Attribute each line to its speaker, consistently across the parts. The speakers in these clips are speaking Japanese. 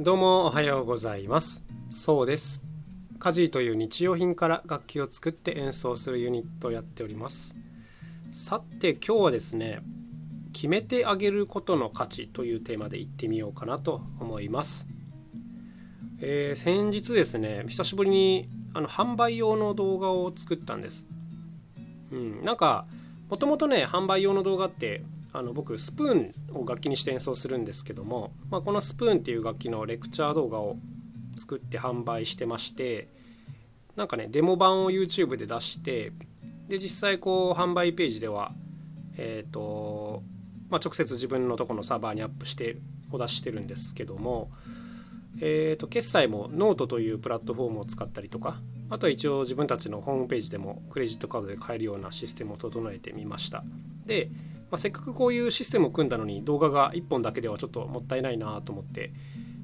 Speaker 1: どうもおはようございます。そうです。カジーという日用品から楽器を作って演奏するユニットをやっております。さて今日はですね決めてあげることの価値というテーマでいってみようかなと思います。えー、先日ですね久しぶりにあの販売用の動画を作ったんです。うんなんかもともとね販売用の動画ってあの僕スプーンを楽器にして演奏するんですけども、まあ、このスプーンっていう楽器のレクチャー動画を作って販売してましてなんかねデモ版を YouTube で出してで実際こう販売ページではえっ、ー、と、まあ、直接自分のとこのサーバーにアップしてお出ししてるんですけどもえーと、決済もノートというプラットフォームを使ったりとかあとは一応自分たちのホームページでもクレジットカードで買えるようなシステムを整えてみました。で、まあ、せっかくこういうシステムを組んだのに動画が1本だけではちょっともったいないなと思って、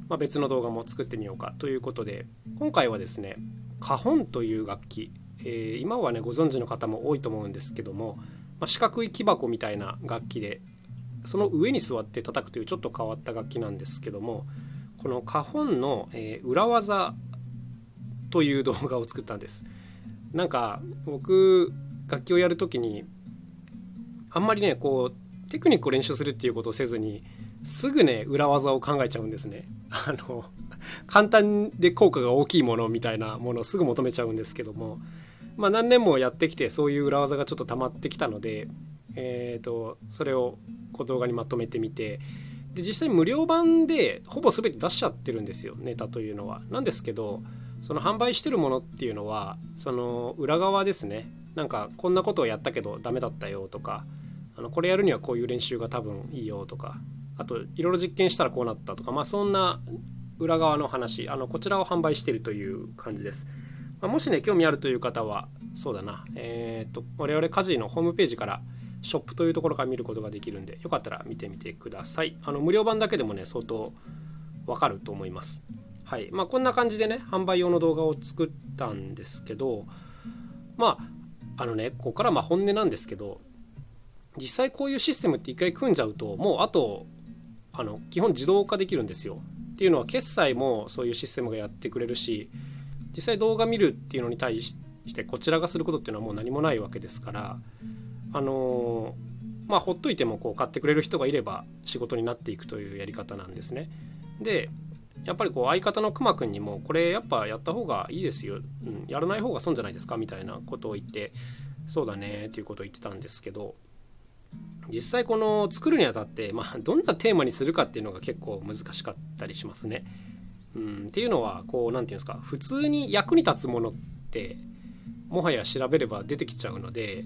Speaker 1: まあ、別の動画も作ってみようかということで今回はですねカホンという楽器、えー、今はねご存知の方も多いと思うんですけども、まあ、四角い木箱みたいな楽器でその上に座って叩くというちょっと変わった楽器なんですけどもこの花本の、えー、裏技という動画を作ったんです。なんか僕楽器をやる時にあんまりねこうテクニックを練習するっていうことをせずにすぐね裏技を考えちゃうんですね。あの簡単で効果が大きいものみたいなものをすぐ求めちゃうんですけどもまあ何年もやってきてそういう裏技がちょっと溜まってきたのでえーとそれをこう動画にまとめてみてで実際無料版でほぼ全て出しちゃってるんですよネタというのは。なんですけどその販売してるものっていうのはその裏側ですねなんかこんなことをやったけどダメだったよとかあのこれやるにはこういう練習が多分いいよとかあといろいろ実験したらこうなったとかまあそんな裏側の話あのこちらを販売してるという感じです。まあ、もしね興味あるという方はそうだなえっ、と我々家事のホームページからショップというところから見ることができるんでよかったら見てみてください。あの無料版だけでもね相当わかると思います。はい。まあこんな感じでね販売用の動画を作ったんですけどまああのねここからまあ本音なんですけど実際こういうシステムって一回組んじゃうともうあとあの基本自動化できるんですよ。っていうのは決済もそういうシステムがやってくれるし実際動画見るっていうのに対してこちらがすることっていうのはもう何もないわけですからあのまあほっといてもこう買ってくれる人がいれば仕事になっていくというやり方なんですね。でやっぱりこう相方のくまくんにもこれやっぱやった方がいいですよ、うん、やらない方が損じゃないですかみたいなことを言ってそうだねっていうことを言ってたんですけど実際この作るにあたって、まあ、どんなテーマにするかっていうのが結構難しかったりしますね。うん、っていうのはこう何て言うんですか普通に役に立つものってもはや調べれば出てきちゃうので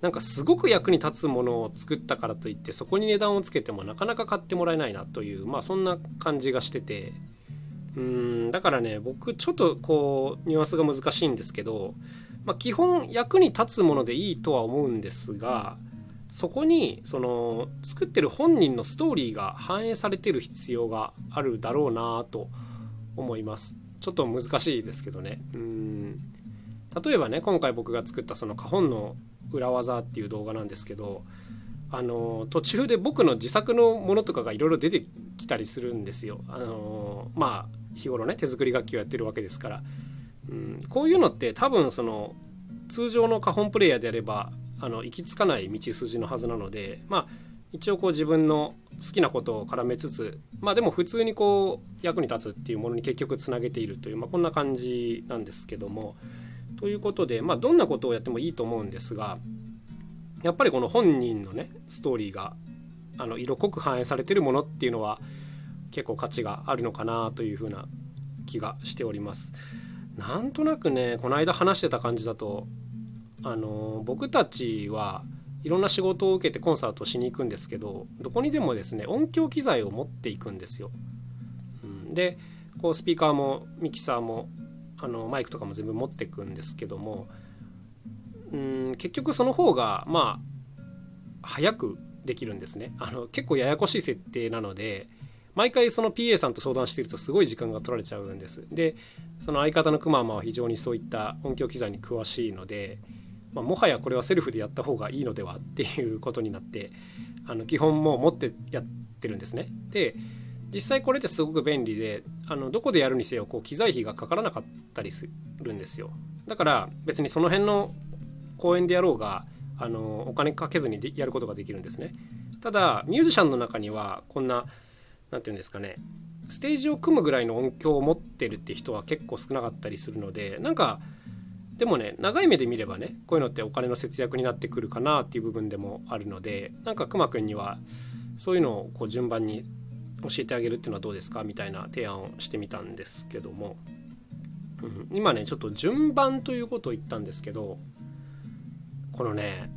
Speaker 1: なんかすごく役に立つものを作ったからといってそこに値段をつけてもなかなか買ってもらえないなというまあそんな感じがしてて。うんだからね僕ちょっとこうニュアンスが難しいんですけど、まあ、基本役に立つものでいいとは思うんですがそこにその作ってる本人のストーリーが反映されてる必要があるだろうなと思います。ちょっと難しいですけどね。うん。例えばね今回僕が作ったその花本の裏技っていう動画なんですけどあの途中で僕の自作のものとかがいろいろ出てきたりするんですよ。あのまあ日頃ね手作り楽器をやってるわけですから、うん、こういうのって多分その通常の花本プレイヤーであればあの行き着かない道筋のはずなのでまあ一応こう自分の好きなことを絡めつつまあでも普通にこう役に立つっていうものに結局つなげているという、まあ、こんな感じなんですけどもということで、まあ、どんなことをやってもいいと思うんですがやっぱりこの本人のねストーリーがあの色濃く反映されてるものっていうのは結構価値があるのかなというふうな気がしております。なんとなくねこの間話してた感じだとあの僕たちはいろんな仕事を受けてコンサートしに行くんですけどどこにでもですね音響機材を持っていくんですよ。うん、でこうスピーカーもミキサーもあのマイクとかも全部持ってくんですけどもうん結局その方がまあ早くできるんですね。あの結構ややこしい設定なので毎回その PA さんと相談してるとすごい時間が取られちゃうんです。でその相方のくままは非常にそういった音響機材に詳しいので、まあ、もはやこれはセルフでやった方がいいのではっていうことになってあの基本もう持ってやってるんですね。で実際これってすごく便利であのどこでやるにせよこう機材費がかからなかったりするんですよ。だから別にその辺の公園でやろうがあのお金かけずにやることができるんですね。ただミュージシャンの中にはこんな何て言うんですかねステージを組むぐらいの音響を持ってるって人は結構少なかったりするのでなんかでもね長い目で見ればねこういうのってお金の節約になってくるかなっていう部分でもあるのでなんかくまくんにはそういうのをこう順番に教えてあげるっていうのはどうですか？みたいな提案をしてみたんですけども、うん、今ねちょっと順番ということを言ったんですけどこのね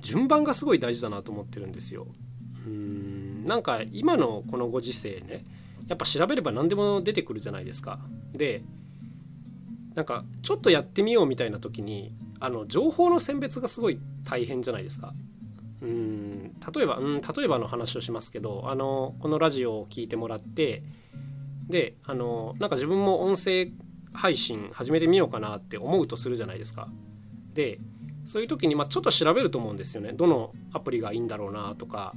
Speaker 1: 順番がすごい大事だなと思ってるんですよ。うんなんか今のこのご時世ねやっぱ調べれば何でも出てくるじゃないですか。でなんかちょっとやってみようみたいな時にあの情報の選別がすごい大変じゃないですか。うん例えばうん例えばの話をしますけどあのこのラジオを聞いてもらってであのなんか自分も音声配信始めてみようかなって思うとするじゃないですか。でそういう時に、まあ、ちょっと調べると思うんですよね。どのアプリがいいんだろうなとか、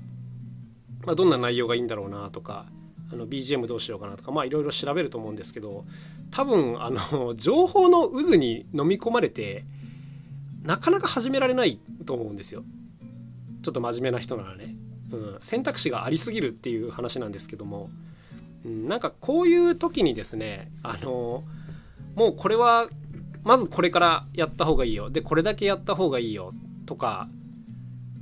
Speaker 1: まあ、どんな内容がいいんだろうなとかあの BGM どうしようかなとかまあいろいろ調べると思うんですけど多分あの情報の渦に飲み込まれてなかなか始められないと思うんですよちょっと真面目な人ならね、うん、選択肢がありすぎるっていう話なんですけども、うん、なんかこういう時にですねあのもうこれはまずこれからやった方がいいよ。でこれだけやった方がいいよ。とか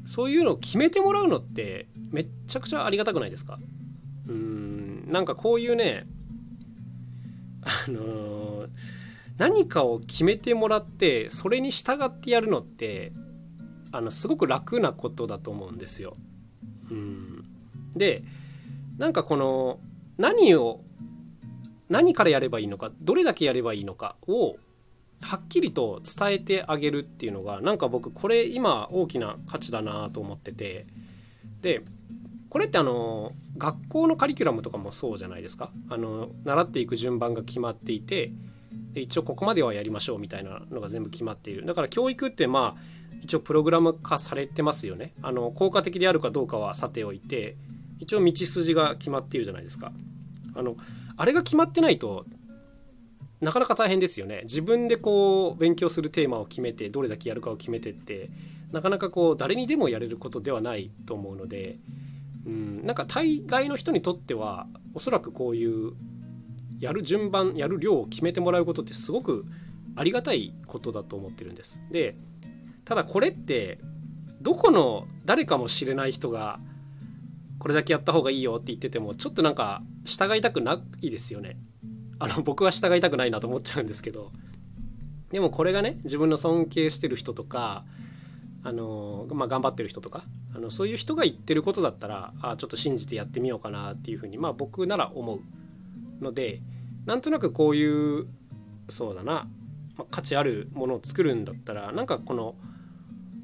Speaker 1: そういうのを決めてもらうのってめっちゃくちゃありがたくないですか？うん。なんかこういうねあのー、何かを決めてもらってそれに従ってやるのってあのすごく楽なことだと思うんですよ。うん、でなんかこの何を何からやればいいのかどれだけやればいいのかをはっきりと伝えてあげるっていうのがなんか僕これ今大きな価値だなと思ってて。でこれってあの学校のカリキュラムとかもそうじゃないですか。あの習っていく順番が決まっていて一応ここまではやりましょうみたいなのが全部決まっている。だから教育ってまあ一応プログラム化されてますよね。あの効果的であるかどうかはさておいて一応道筋が決まっているじゃないですか。あのあれが決まってないとなかなか大変ですよね。自分でこう勉強するテーマを決めてどれだけやるかを決めてってなかなかこう誰にでもやれることではないと思うのでうん、なんか大概の人にとってはおそらくこういうやる順番やる量を決めてもらうことってすごくありがたいことだと思ってるんです。でただこれってどこの誰かもしれない人がこれだけやった方がいいよって言っててもちょっとなんか従いたくないですよね。あの僕は従いたくないなと思っちゃうんですけどでもこれがね自分の尊敬してる人とかあのまあ、頑張ってる人とかあのそういう人が言ってることだったらあちょっと信じてやってみようかなっていうふうに、まあ、僕なら思うのでなんとなくこういうそうだな、まあ、価値あるものを作るんだったらなんかこの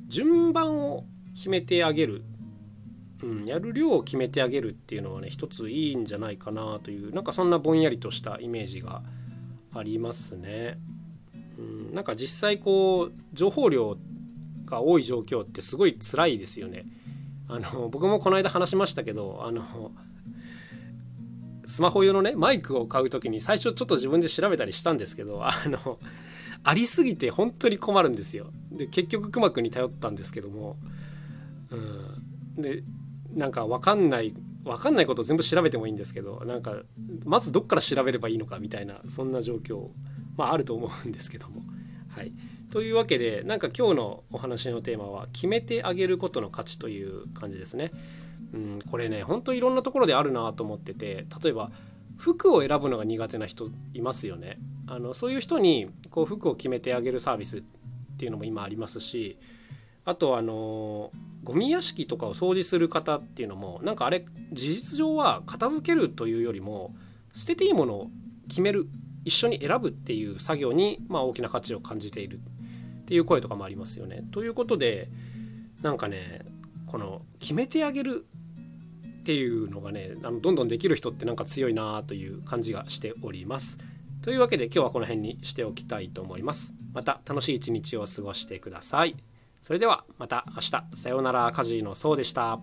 Speaker 1: 順番を決めてあげる、うん、やる量を決めてあげるっていうのはね一ついいんじゃないかなというなんかそんなぼんやりとしたイメージがありますね。うん、なんか実際こう情報量が多い状況ってすごい辛いですよね。あの僕もこの間話しましたけどあのスマホ用のねマイクを買う時に最初ちょっと自分で調べたりしたんですけど あのありすぎて本当に困るんですよ。で結局くまくんに頼ったんですけども、うん、でなんか分かんない分かんないことを全部調べてもいいんですけどなんかまずどっから調べればいいのかみたいなそんな状況まああると思うんですけどもはい。というわけでなんか今日のお話のテーマは決めてあげることの価値という感じですね。うん、これねほんといろんなところであるなと思ってて例えば服を選ぶのが苦手な人いますよね。あのそういう人にこう服を決めてあげるサービスっていうのも今ありますしあとあのゴミ屋敷とかを掃除する方っていうのもなんかあれ事実上は片付けるというよりも捨てていいものを決める一緒に選ぶっていう作業にまあ大きな価値を感じているっていう声とかもありますよね。ということでなんかねこの決めてあげるっていうのがねあのどんどんできる人ってなんか強いなという感じがしております。というわけで今日はこの辺にしておきたいと思います。また楽しい一日を過ごしてください。それではまた明日さようならカジーのそうでした。